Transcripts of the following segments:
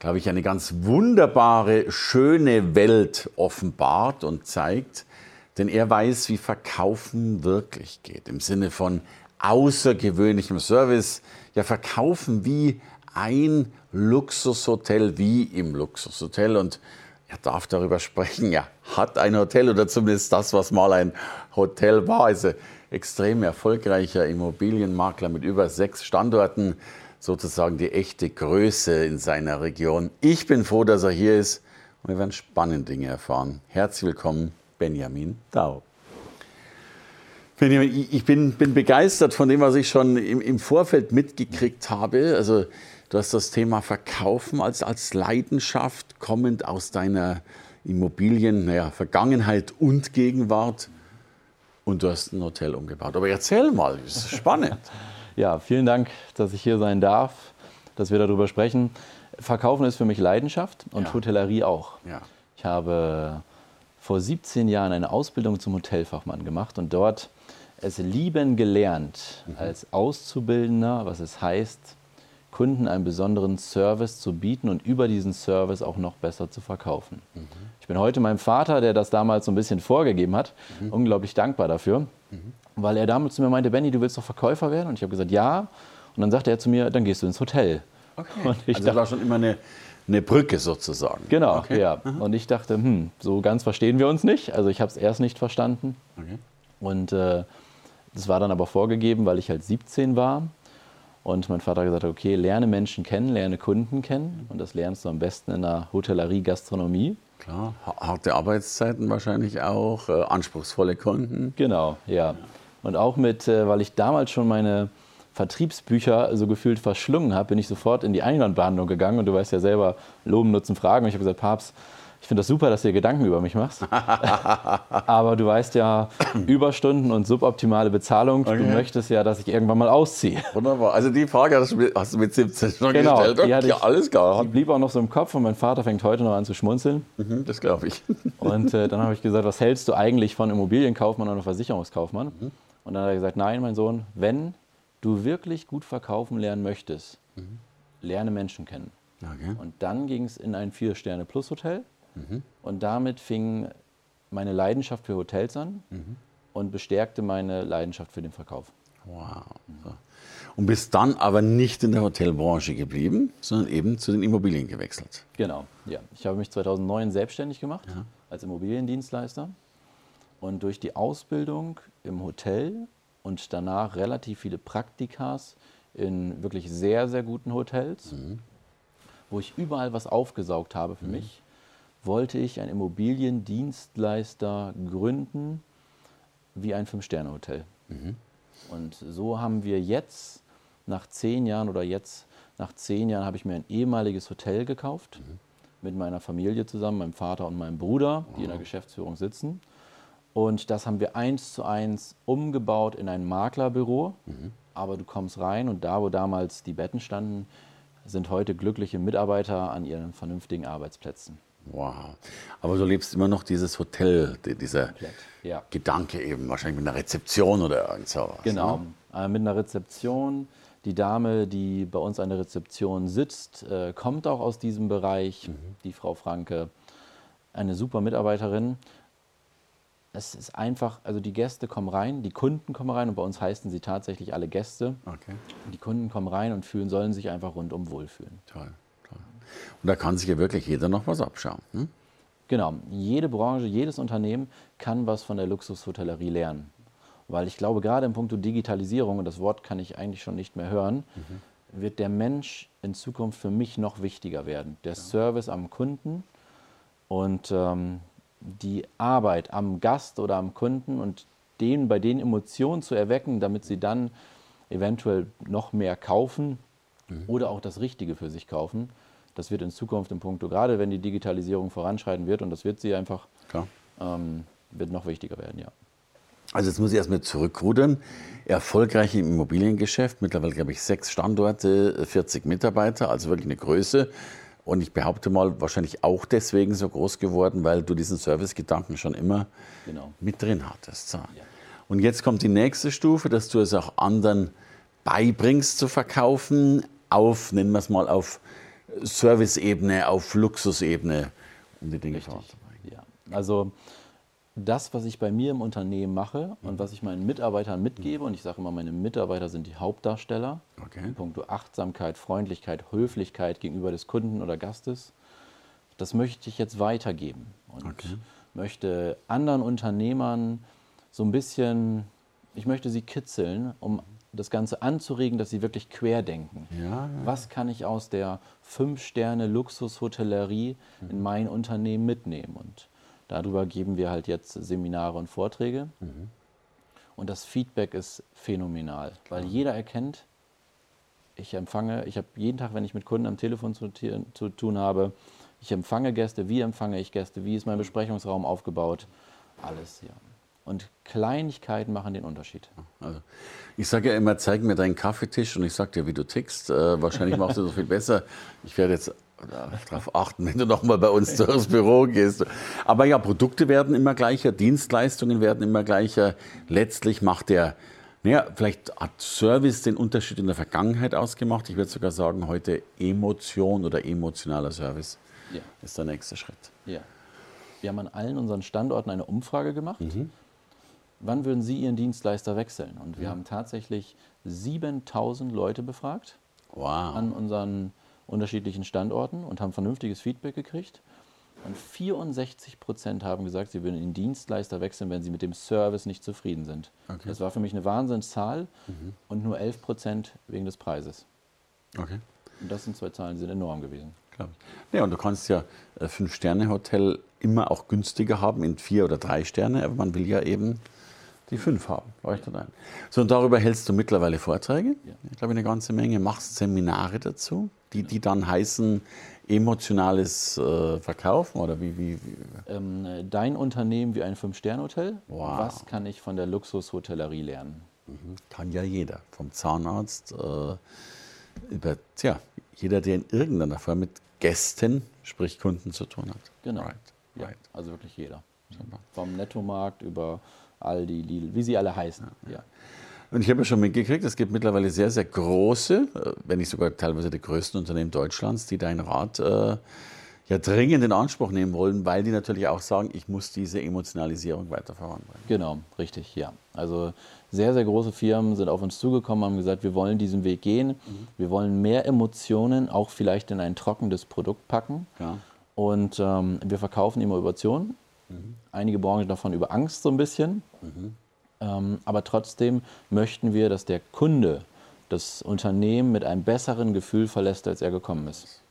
glaube ich, eine ganz wunderbare, schöne Welt offenbart und zeigt. Denn er weiß, wie Verkaufen wirklich geht. Im Sinne von außergewöhnlichem Service. Ja, Verkaufen wie ein Luxushotel, wie im Luxushotel. Und er darf darüber sprechen. Er hat ein Hotel oder zumindest das, was mal ein Hotel war. Also extrem erfolgreicher Immobilienmakler mit über sechs Standorten sozusagen die echte Größe in seiner Region. Ich bin froh, dass er hier ist und wir werden spannende Dinge erfahren. Herzlich willkommen, Benjamin Dau. Benjamin, ich bin, bin begeistert von dem, was ich schon im, im, Vorfeld mitgekriegt habe. Also du hast das Thema Verkaufen als, als Leidenschaft kommend aus deiner Immobilien, naja, Vergangenheit und Gegenwart. Und du hast ein Hotel umgebaut. Aber erzähl mal, das ist spannend. Ja, vielen Dank, dass ich hier sein darf, dass wir darüber sprechen. Verkaufen ist für mich Leidenschaft und ja. Hotellerie auch. Ja. Ich habe vor 17 Jahren eine Ausbildung zum Hotelfachmann gemacht und dort es lieben gelernt, mhm. als Auszubildender, was es heißt, Kunden einen besonderen Service zu bieten und über diesen Service auch noch besser zu verkaufen. Mhm. Ich bin heute meinem Vater, der das damals so ein bisschen vorgegeben hat, mhm. unglaublich dankbar dafür, mhm weil er damals zu mir meinte, Benny, du willst doch Verkäufer werden? Und ich habe gesagt, ja. Und dann sagte er zu mir, dann gehst du ins Hotel. Okay. Und ich also dachte, war schon immer eine, eine Brücke sozusagen. Genau, okay. ja. Aha. Und ich dachte, hm, so ganz verstehen wir uns nicht. Also ich habe es erst nicht verstanden. Okay. Und äh, das war dann aber vorgegeben, weil ich halt 17 war. Und mein Vater gesagt hat, okay, lerne Menschen kennen, lerne Kunden kennen. Und das lernst du am besten in der Hotellerie, Gastronomie. Klar, harte Arbeitszeiten wahrscheinlich auch, äh, anspruchsvolle Kunden. Genau, ja. Und auch mit, äh, weil ich damals schon meine Vertriebsbücher so gefühlt verschlungen habe, bin ich sofort in die Einwandbehandlung gegangen. Und du weißt ja selber, Loben, Nutzen, Fragen. Und ich habe gesagt, Papst, ich finde das super, dass du dir Gedanken über mich machst. Aber du weißt ja, Überstunden und suboptimale Bezahlung, okay. du möchtest ja, dass ich irgendwann mal ausziehe. Wunderbar. Also die Frage hast du mit, hast du mit 17 schon genau, gestellt. Okay, ja, alles klar. Die blieb auch noch so im Kopf und mein Vater fängt heute noch an zu schmunzeln. Mhm, das glaube ich. Und äh, dann habe ich gesagt, was hältst du eigentlich von Immobilienkaufmann oder Versicherungskaufmann? Mhm. Und dann hat er gesagt, nein, mein Sohn, wenn du wirklich gut verkaufen lernen möchtest, mhm. lerne Menschen kennen. Okay. Und dann ging es in ein Vier-Sterne-Plus-Hotel. Mhm. Und damit fing meine Leidenschaft für Hotels an mhm. und bestärkte meine Leidenschaft für den Verkauf. Wow. Und bist dann aber nicht in der Hotelbranche geblieben, sondern eben zu den Immobilien gewechselt. Genau, ja. Ich habe mich 2009 selbstständig gemacht ja. als Immobiliendienstleister. Und durch die Ausbildung im Hotel und danach relativ viele Praktikas in wirklich sehr, sehr guten Hotels, mhm. wo ich überall was aufgesaugt habe für mhm. mich, wollte ich ein Immobiliendienstleister gründen wie ein Fünf-Sterne-Hotel. Mhm. Und so haben wir jetzt nach zehn Jahren oder jetzt nach zehn Jahren habe ich mir ein ehemaliges Hotel gekauft mhm. mit meiner Familie zusammen, meinem Vater und meinem Bruder, die in der Geschäftsführung sitzen. Und das haben wir eins zu eins umgebaut in ein Maklerbüro. Mhm. Aber du kommst rein und da, wo damals die Betten standen, sind heute glückliche Mitarbeiter an ihren vernünftigen Arbeitsplätzen. Wow. Aber du lebst immer noch dieses Hotel, dieser ja. Gedanke eben, wahrscheinlich mit einer Rezeption oder irgend sowas. Genau, ne? äh, mit einer Rezeption. Die Dame, die bei uns an der Rezeption sitzt, äh, kommt auch aus diesem Bereich, mhm. die Frau Franke. Eine super Mitarbeiterin es ist einfach, also die Gäste kommen rein, die Kunden kommen rein und bei uns heißen sie tatsächlich alle Gäste. Okay. Die Kunden kommen rein und fühlen, sollen sich einfach rundum wohlfühlen. Toll. Und da kann sich ja wirklich jeder noch was abschauen. Hm? Genau, jede Branche, jedes Unternehmen kann was von der Luxushotellerie lernen. Weil ich glaube, gerade im Punkt Digitalisierung, und das Wort kann ich eigentlich schon nicht mehr hören, mhm. wird der Mensch in Zukunft für mich noch wichtiger werden. Der ja. Service am Kunden und ähm, die Arbeit am Gast oder am Kunden und denen bei den Emotionen zu erwecken, damit sie dann eventuell noch mehr kaufen mhm. oder auch das Richtige für sich kaufen. Das wird in Zukunft im Punkt, gerade wenn die Digitalisierung voranschreiten wird, und das wird sie einfach, ähm, wird noch wichtiger werden, ja. Also jetzt muss ich erstmal zurückrudern. Erfolgreich im Immobiliengeschäft, mittlerweile glaube ich sechs Standorte, 40 Mitarbeiter, also wirklich eine Größe. Und ich behaupte mal, wahrscheinlich auch deswegen so groß geworden, weil du diesen Service-Gedanken schon immer genau. mit drin hattest. So. Ja. Und jetzt kommt die nächste Stufe, dass du es auch anderen beibringst zu verkaufen, auf, nennen wir es mal, auf Service-Ebene, auf Luxusebene, um die Dinge voranzubringen. Ja. Also das, was ich bei mir im Unternehmen mache und was ich meinen Mitarbeitern mitgebe, und ich sage immer, meine Mitarbeiter sind die Hauptdarsteller, okay. Punkto Achtsamkeit, Freundlichkeit, Höflichkeit gegenüber des Kunden oder Gastes, das möchte ich jetzt weitergeben und okay. möchte anderen Unternehmern so ein bisschen, ich möchte sie kitzeln, um das Ganze anzuregen, dass sie wirklich querdenken. Ja, ja. Was kann ich aus der Fünf-Sterne-Luxushotellerie mhm. in mein Unternehmen mitnehmen? Und Darüber geben wir halt jetzt Seminare und Vorträge. Mhm. Und das Feedback ist phänomenal, Klar. weil jeder erkennt, ich empfange, ich habe jeden Tag, wenn ich mit Kunden am Telefon zu, zu, tun habe, ich empfange Gäste, wie empfange ich Gäste, wie ist mein Besprechungsraum aufgebaut, alles, ja. Und Kleinigkeiten machen den Unterschied. Also, ich sage ja immer, zeig mir deinen Kaffeetisch und ich sage dir, wie du tickst. Äh, wahrscheinlich machst du das viel besser. Ich werde jetzt darauf achten, wenn du nochmal bei uns durchs Büro gehst. Aber ja, Produkte werden immer gleicher, Dienstleistungen werden immer gleicher. Letztlich macht der, naja, vielleicht hat Service den Unterschied in der Vergangenheit ausgemacht. Ich würde sogar sagen, heute Emotion oder emotionaler Service ja. ist der nächste Schritt. Ja. Wir haben an allen unseren Standorten eine Umfrage gemacht. Mhm. Wann würden Sie Ihren Dienstleister wechseln? Und wir ja. haben tatsächlich 7000 Leute befragt wow. an unseren unterschiedlichen Standorten und haben vernünftiges Feedback gekriegt. Und 64 Prozent haben gesagt, sie würden den Dienstleister wechseln, wenn sie mit dem Service nicht zufrieden sind. Okay. Das war für mich eine Wahnsinnszahl mhm. und nur 11 Prozent wegen des Preises. Okay. Und das sind zwei Zahlen, die sind enorm gewesen. Klar. Ja, und du kannst ja ein Fünf-Sterne-Hotel immer auch günstiger haben in vier oder drei Sterne, aber man will ja eben die fünf haben. Leuchtet ein. So, und darüber hältst du mittlerweile Vorträge. Ja. Ich glaube, eine ganze Menge. Machst Seminare dazu die, die dann heißen emotionales äh, Verkaufen oder wie? wie, wie? Ähm, dein Unternehmen wie ein Fünf-Sterne-Hotel. Wow. Was kann ich von der Luxushotellerie lernen? Mhm. Kann ja jeder. Vom Zahnarzt äh, über, tja, jeder, der in irgendeiner Form mit Gästen, sprich Kunden zu tun hat. Genau. Right. Ja, right. Also wirklich jeder. Vom Nettomarkt über Aldi, Lidl, wie sie alle heißen. Ja. Und ich habe ja schon mitgekriegt, es gibt mittlerweile sehr, sehr große, äh, wenn nicht sogar teilweise die größten Unternehmen Deutschlands, die deinen Rat äh, ja dringend in Anspruch nehmen wollen, weil die natürlich auch sagen, ich muss diese Emotionalisierung weiter voranbringen. Genau, richtig, ja. Also sehr, sehr große Firmen sind auf uns zugekommen, haben gesagt, wir wollen diesen Weg gehen, mhm. wir wollen mehr Emotionen auch vielleicht in ein trockenes Produkt packen. Ja. Und ähm, wir verkaufen Innovationen. Mhm. Einige Branchen davon über Angst so ein bisschen. Mhm. Ähm, aber trotzdem möchten wir, dass der Kunde das Unternehmen mit einem besseren Gefühl verlässt, als er gekommen ist.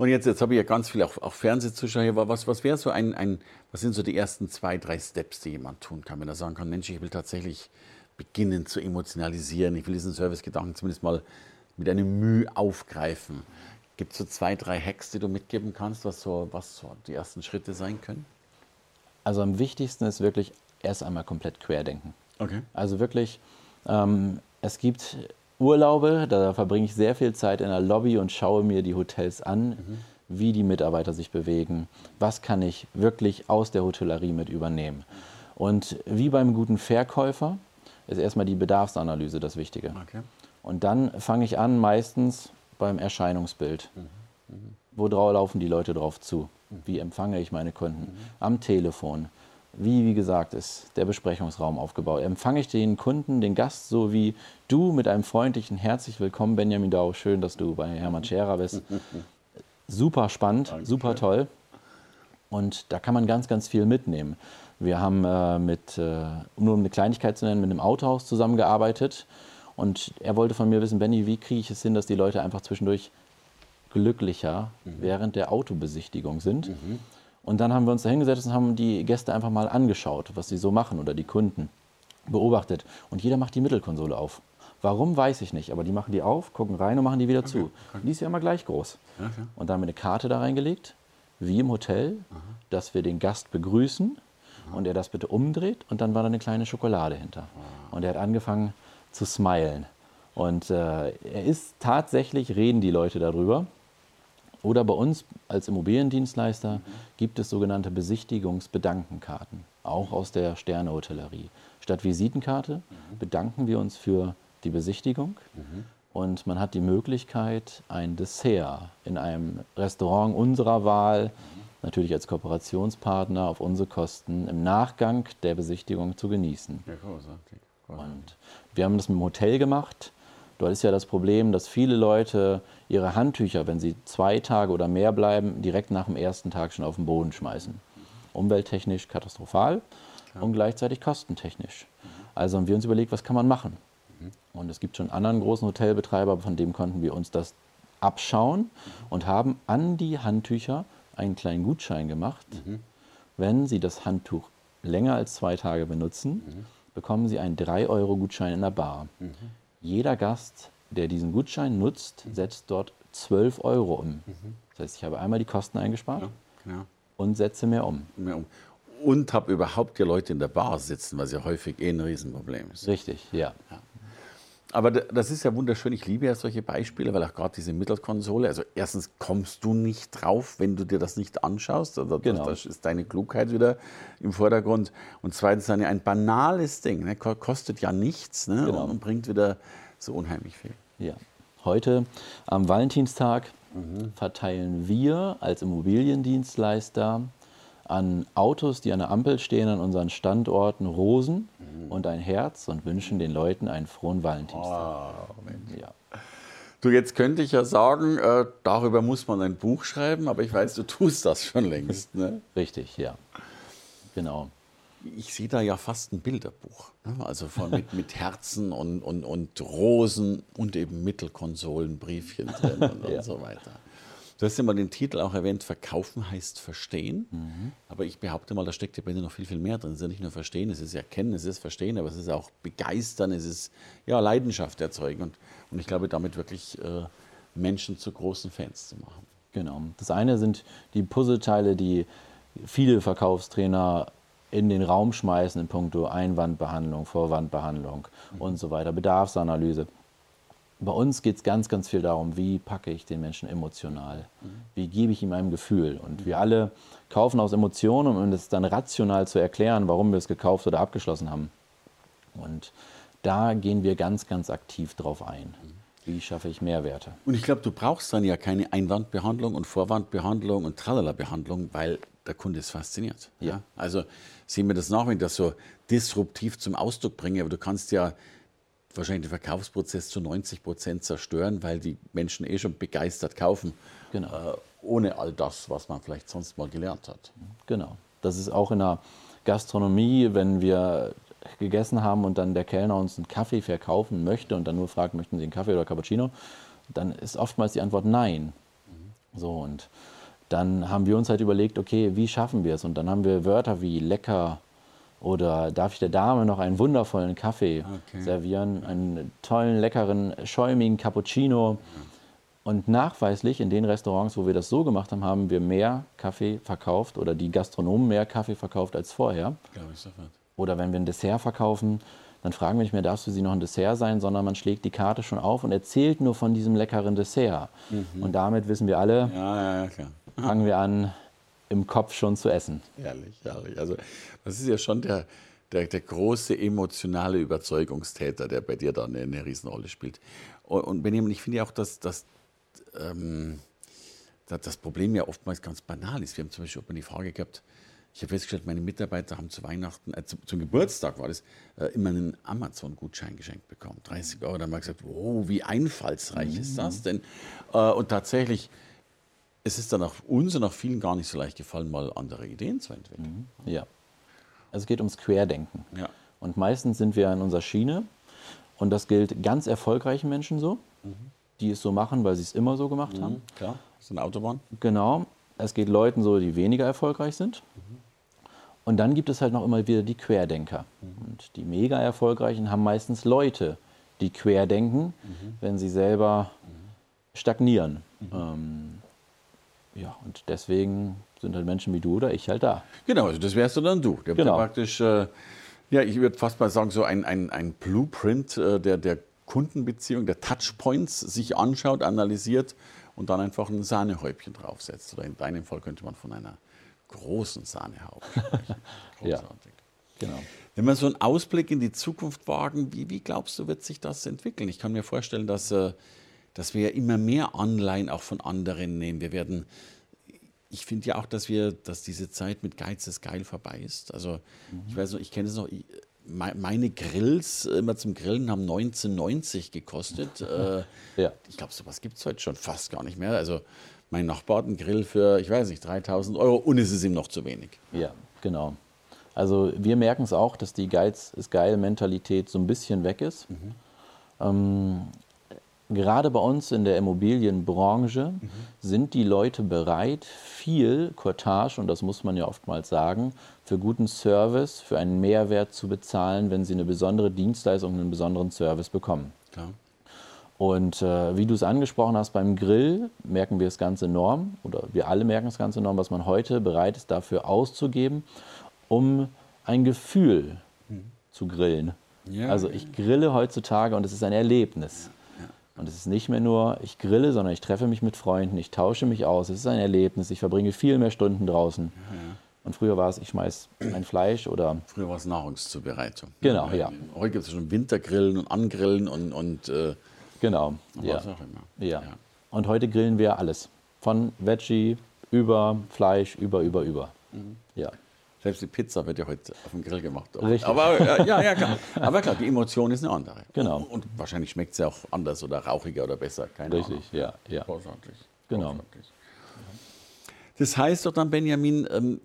Und jetzt, jetzt habe ich ja ganz viel auch, auch Fernsehzuschauer hier. Was, was wäre so ein, ein, was sind so die ersten zwei, drei Steps, die jemand tun kann, wenn er sagen kann, Mensch, ich will tatsächlich beginnen zu emotionalisieren, ich will diesen Servicegedanken zumindest mal mit einem Mühe aufgreifen. Gibt es so zwei, drei Hacks, die du mitgeben kannst, was so, was so die ersten Schritte sein können? Also am wichtigsten ist wirklich erst einmal komplett querdenken. Okay. Also wirklich, ähm, es gibt Urlaube, da verbringe ich sehr viel Zeit in der Lobby und schaue mir die Hotels an, mhm. wie die Mitarbeiter sich bewegen, was kann ich wirklich aus der Hotellerie mit übernehmen. Und wie beim guten Verkäufer ist erstmal die Bedarfsanalyse das Wichtige. Okay. Und dann fange ich an meistens beim Erscheinungsbild. Mhm. Mhm. Wo laufen die Leute drauf zu? Mhm. Wie empfange ich meine Kunden? Mhm. Am Telefon wie, wie gesagt, ist der Besprechungsraum aufgebaut. Empfange ich den Kunden, den Gast, so wie du mit einem freundlichen Herzlich willkommen, Benjamin Dau. Schön, dass du bei Hermann Scherer bist. Super spannend, Danke. super toll. Und da kann man ganz, ganz viel mitnehmen. Wir haben äh, mit, äh, nur um eine Kleinigkeit zu nennen, mit einem Autohaus zusammengearbeitet. Und er wollte von mir wissen, Benny, wie kriege ich es hin, dass die Leute einfach zwischendurch glücklicher mhm. während der Autobesichtigung sind. Mhm. Und dann haben wir uns da hingesetzt und haben die Gäste einfach mal angeschaut, was sie so machen oder die Kunden beobachtet. Und jeder macht die Mittelkonsole auf. Warum, weiß ich nicht, aber die machen die auf, gucken rein und machen die wieder okay, zu. Und die ist ja immer gleich groß. Okay. Und dann haben wir eine Karte da reingelegt. wie im Hotel, dass wir den Gast begrüßen und er das bitte umdreht und dann war da eine kleine Schokolade hinter. Und er hat angefangen zu smilen. Und äh, er ist tatsächlich, reden die Leute darüber. Oder bei uns als Immobiliendienstleister gibt es sogenannte Besichtigungsbedankenkarten, auch aus der Sternehotellerie. Statt Visitenkarte bedanken wir uns für die Besichtigung und man hat die Möglichkeit, ein Dessert in einem Restaurant unserer Wahl, natürlich als Kooperationspartner auf unsere Kosten, im Nachgang der Besichtigung zu genießen. Ja, großartig. Und wir haben das mit dem Hotel gemacht. Dort ist ja das Problem, dass viele Leute ihre Handtücher, wenn sie zwei Tage oder mehr bleiben, direkt nach dem ersten Tag schon auf den Boden schmeißen. Umwelttechnisch katastrophal Klar. und gleichzeitig kostentechnisch. Also haben wir uns überlegt, was kann man machen? Mhm. Und es gibt schon einen anderen großen Hotelbetreiber, von dem konnten wir uns das abschauen und haben an die Handtücher einen kleinen Gutschein gemacht. Mhm. Wenn Sie das Handtuch länger als zwei Tage benutzen, mhm. Bekommen Sie einen 3-Euro-Gutschein in der Bar. Mhm. Jeder Gast, der diesen Gutschein nutzt, setzt dort 12 Euro um. Mhm. Das heißt, ich habe einmal die Kosten eingespart ja, ja. und setze mehr um. Mehr um. Und habe überhaupt die Leute in der Bar sitzen, was ja häufig eh ein Riesenproblem ist. Richtig, ja. ja. Aber das ist ja wunderschön. Ich liebe ja solche Beispiele, weil auch gerade diese Mittelkonsole, also erstens kommst du nicht drauf, wenn du dir das nicht anschaust. Also genau. Das ist deine Klugheit wieder im Vordergrund. Und zweitens dann ein banales Ding, ne? kostet ja nichts ne? genau. und bringt wieder so unheimlich viel. Ja. Heute am Valentinstag mhm. verteilen wir als Immobiliendienstleister an Autos, die an der Ampel stehen, an unseren Standorten Rosen mhm. und ein Herz und wünschen den Leuten einen frohen Valentinstag. Oh, ja. Du, jetzt könnte ich ja sagen, äh, darüber muss man ein Buch schreiben, aber ich weiß, du tust das schon längst. Ne? Richtig, ja. Genau. Ich sehe da ja fast ein Bilderbuch. Ne? Also von, mit, mit Herzen und, und, und Rosen und eben Mittelkonsolenbriefchen drin und, ja. und so weiter. Du hast ja mal den Titel auch erwähnt, Verkaufen heißt Verstehen. Mhm. Aber ich behaupte mal, da steckt ja bei dir noch viel, viel mehr drin. Es ist ja nicht nur Verstehen, es ist Erkennen, es ist Verstehen, aber es ist auch Begeistern, es ist ja, Leidenschaft erzeugen. Und, und ich glaube, damit wirklich äh, Menschen zu großen Fans zu machen. Genau. Das eine sind die Puzzleteile, die viele Verkaufstrainer in den Raum schmeißen in puncto Einwandbehandlung, Vorwandbehandlung mhm. und so weiter, Bedarfsanalyse. Bei uns geht es ganz, ganz viel darum, wie packe ich den Menschen emotional, wie gebe ich ihm ein Gefühl. Und wir alle kaufen aus Emotionen, um es dann rational zu erklären, warum wir es gekauft oder abgeschlossen haben. Und da gehen wir ganz, ganz aktiv drauf ein. Wie schaffe ich Mehrwerte? Und ich glaube, du brauchst dann ja keine Einwandbehandlung und Vorwandbehandlung und Tralala-Behandlung, weil der Kunde ist fasziniert. Ja. Also sehen wir das nach, wenn ich das so disruptiv zum Ausdruck bringe, aber du kannst ja wahrscheinlich den Verkaufsprozess zu 90 Prozent zerstören, weil die Menschen eh schon begeistert kaufen, genau. äh, ohne all das, was man vielleicht sonst mal gelernt hat. Genau. Das ist auch in der Gastronomie, wenn wir gegessen haben und dann der Kellner uns einen Kaffee verkaufen möchte und dann nur fragt, möchten Sie einen Kaffee oder Cappuccino, dann ist oftmals die Antwort nein. Mhm. So und dann haben wir uns halt überlegt, okay, wie schaffen wir es? Und dann haben wir Wörter wie lecker, oder darf ich der Dame noch einen wundervollen Kaffee okay. servieren, einen tollen, leckeren, schäumigen Cappuccino? Und nachweislich in den Restaurants, wo wir das so gemacht haben, haben wir mehr Kaffee verkauft oder die Gastronomen mehr Kaffee verkauft als vorher. Glaube ich sofort. Oder wenn wir ein Dessert verkaufen, dann fragen wir nicht mehr, darfst du sie noch ein Dessert sein, sondern man schlägt die Karte schon auf und erzählt nur von diesem leckeren Dessert. Mhm. Und damit wissen wir alle, ja, ja, fangen wir an, im Kopf schon zu essen. Herrlich, herrlich. Also das ist ja schon der, der, der große emotionale Überzeugungstäter, der bei dir da eine, eine Riesenrolle spielt. Und, und Benjamin, ich finde ja auch, dass, dass ähm, das Problem ja oftmals ganz banal ist. Wir haben zum Beispiel auch mal die Frage gehabt, ich habe festgestellt, meine Mitarbeiter haben zu Weihnachten, äh, zum, zum, Geburtstag war das, äh, immer einen Amazon-Gutschein geschenkt bekommen. 30 Euro. Da haben wir gesagt, wow, wie einfallsreich mhm. ist das denn? Äh, und tatsächlich es ist dann auch uns und auch vielen gar nicht so leicht gefallen, mal andere Ideen zu entwickeln. Mhm. Ja. Es geht ums Querdenken. Ja. Und meistens sind wir in unserer Schiene. Und das gilt ganz erfolgreichen Menschen so, mhm. die es so machen, weil sie es immer so gemacht mhm. haben. Klar, das ist eine Autobahn. Genau. Es geht Leuten so, die weniger erfolgreich sind. Mhm. Und dann gibt es halt noch immer wieder die Querdenker. Mhm. Und die mega erfolgreichen haben meistens Leute, die querdenken, mhm. wenn sie selber stagnieren. Ähm, ja, und deswegen sind halt Menschen wie du oder ich halt da. Genau, also das wärst du dann du. Der Genau. praktisch, äh, ja, ich würde fast mal sagen, so ein, ein, ein Blueprint äh, der, der Kundenbeziehung, der Touchpoints sich anschaut, analysiert und dann einfach ein Sahnehäubchen draufsetzt. Oder in deinem Fall könnte man von einer großen Sahnehaube sprechen. Ja. Großartig. Genau. Wenn wir so einen Ausblick in die Zukunft wagen, wie, wie glaubst du, wird sich das entwickeln? Ich kann mir vorstellen, dass, äh, dass wir immer mehr Anleihen auch von anderen nehmen. Wir werden, ich finde ja auch, dass wir, dass diese Zeit mit Geiz ist geil vorbei ist. Also ich weiß noch, ich kenne es noch, ich, mei- meine Grills immer zum Grillen haben 1990 gekostet. äh, Ja. ich glaube, sowas gibt es heute schon fast gar nicht mehr. Also mein Nachbar hat einen Grill für, ich weiß nicht, 3000 Euro und es ist ihm noch zu wenig. Ja, genau. Also wir merken es auch, dass die Geiz ist geil Mentalität so ein bisschen weg ist. Ähm, gerade bei uns in der Immobilienbranche sind die Leute bereit, viel Cottage, und das muss man ja oftmals sagen, für guten Service, für einen Mehrwert zu bezahlen, wenn sie eine besondere Dienstleistung, einen besonderen Service bekommen. Klar. Und äh, wie du es angesprochen hast, beim Grill merken wir es ganz enorm, oder wir alle merken es ganz enorm, was man heute bereit ist, dafür auszugeben, um ein Gefühl zu grillen. Ja, also ich grille heutzutage und es ist ein Erlebnis. Und es ist nicht mehr nur, ich grille, sondern ich treffe mich mit Freunden, ich tausche mich aus, es ist ein Erlebnis, ich verbringe viel mehr Stunden draußen. Und früher war es, ich schmeiß ein Fleisch oder Früher war es Nahrungszubereitung. Genau, ja. Heute gibt es schon Wintergrillen und Angrillen und, und äh, genau. Ja. was auch immer. Ja. Und heute grillen wir alles. Von Veggie über Fleisch, über, über, über. Mhm. Ja. Selbst die Pizza wird ja heute auf dem Grill gemacht. Richtig. Aber äh, ja, ja, klar. Aber klar, die Emotion ist eine andere. Genau. Und wahrscheinlich schmeckt ja auch anders oder rauchiger oder besser. Keine Richtig, ja, ja. Ahnung. Großartig. Genau. Großartig. Das heißt doch dann, Benjamin, ähm,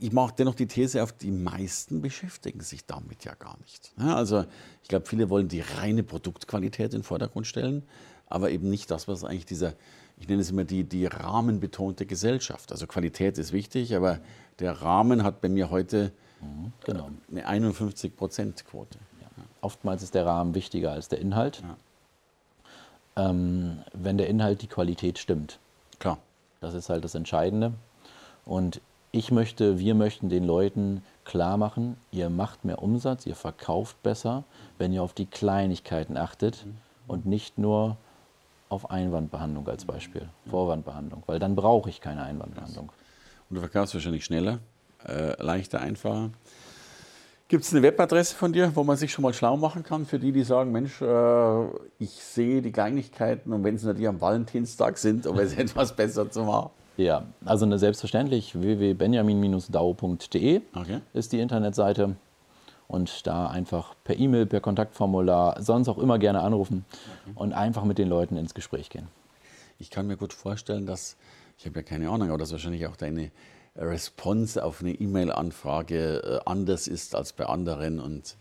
ich mache dennoch die These auf, die meisten beschäftigen sich damit ja gar nicht. Ja, also ich glaube, viele wollen die reine Produktqualität in den Vordergrund stellen, aber eben nicht das, was eigentlich dieser, ich nenne es immer die, die rahmenbetonte Gesellschaft. Also Qualität ist wichtig, aber der Rahmen hat bei mir heute Genau. eine 51 Prozent Quote. Oftmals ist der Rahmen wichtiger als der Inhalt, ähm, wenn der Inhalt die Qualität stimmt. Klar. Das ist halt das Entscheidende. Und ich möchte, wir möchten den Leuten klar machen, ihr macht mehr Umsatz, ihr verkauft besser, wenn ihr auf die Kleinigkeiten achtet und nicht nur auf Einwandbehandlung als Beispiel, Vorwandbehandlung, weil dann brauche ich keine Einwandbehandlung. Und du verkaufst wahrscheinlich schneller, äh, leichter, einfacher. Gibt es eine Webadresse von dir, wo man sich schon mal schlau machen kann für die, die sagen, Mensch, äh, ich sehe die Kleinigkeiten und wenn es natürlich am Valentinstag sind, um es etwas besser zu machen. Ja, also eine selbstverständlich www.benjamin-dau.de Okay. ist die Internetseite und da einfach per E-Mail, per Kontaktformular, sonst auch immer gerne anrufen und einfach mit den Leuten ins Gespräch gehen. Ich kann mir gut vorstellen, dass, ich habe ja keine Ahnung, aber dass wahrscheinlich auch deine Response auf eine E-Mail-Anfrage äh, anders ist als bei anderen und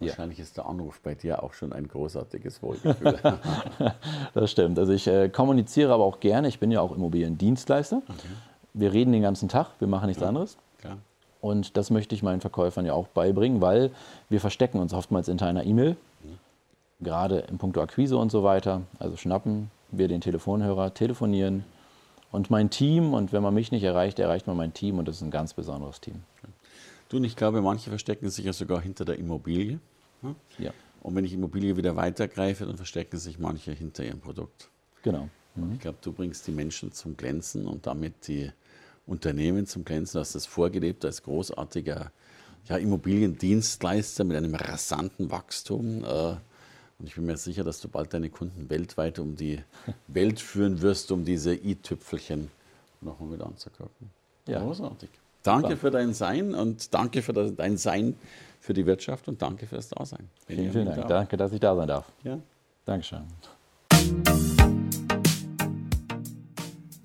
Ja. wahrscheinlich ist der Anruf bei dir auch schon ein großartiges Wohlgefühl. Das stimmt. Also ich äh, kommuniziere aber auch gerne. Ich bin ja auch Immobiliendienstleister. Wir reden den ganzen Tag, wir machen nichts anderes. Klar. Und das möchte ich meinen Verkäufern ja auch beibringen, weil wir verstecken uns oftmals hinter einer E-Mail, gerade im Punkto Akquise und so weiter. Also schnappen wir den Telefonhörer, telefonieren und mein Team. Und wenn man mich nicht erreicht, erreicht man mein Team und das ist ein ganz besonderes Team. Du, und ich glaube, manche verstecken sich ja sogar hinter der Immobilie. ne? Ja, Und wenn ich Immobilie wieder weitergreife, dann verstecken sich manche hinter ihrem Produkt. genau. Ich glaube, du bringst die Menschen zum Glänzen und damit die Unternehmen zum Glänzen. Du hast das vorgelebt als großartiger ja, Immobiliendienstleister mit einem rasanten Wachstum. Äh, und ich bin mir sicher, dass du bald deine Kunden weltweit um die Welt führen wirst, um diese i-Tüpfelchen nochmal mit anzugucken. Ja. Großartig. Danke Super. für dein Sein und danke für das- dein Sein für die Wirtschaft und danke fürs Dasein. Vielen, vielen Dank. Benjamin Danke, dass ich da sein darf. Ja. Dankeschön.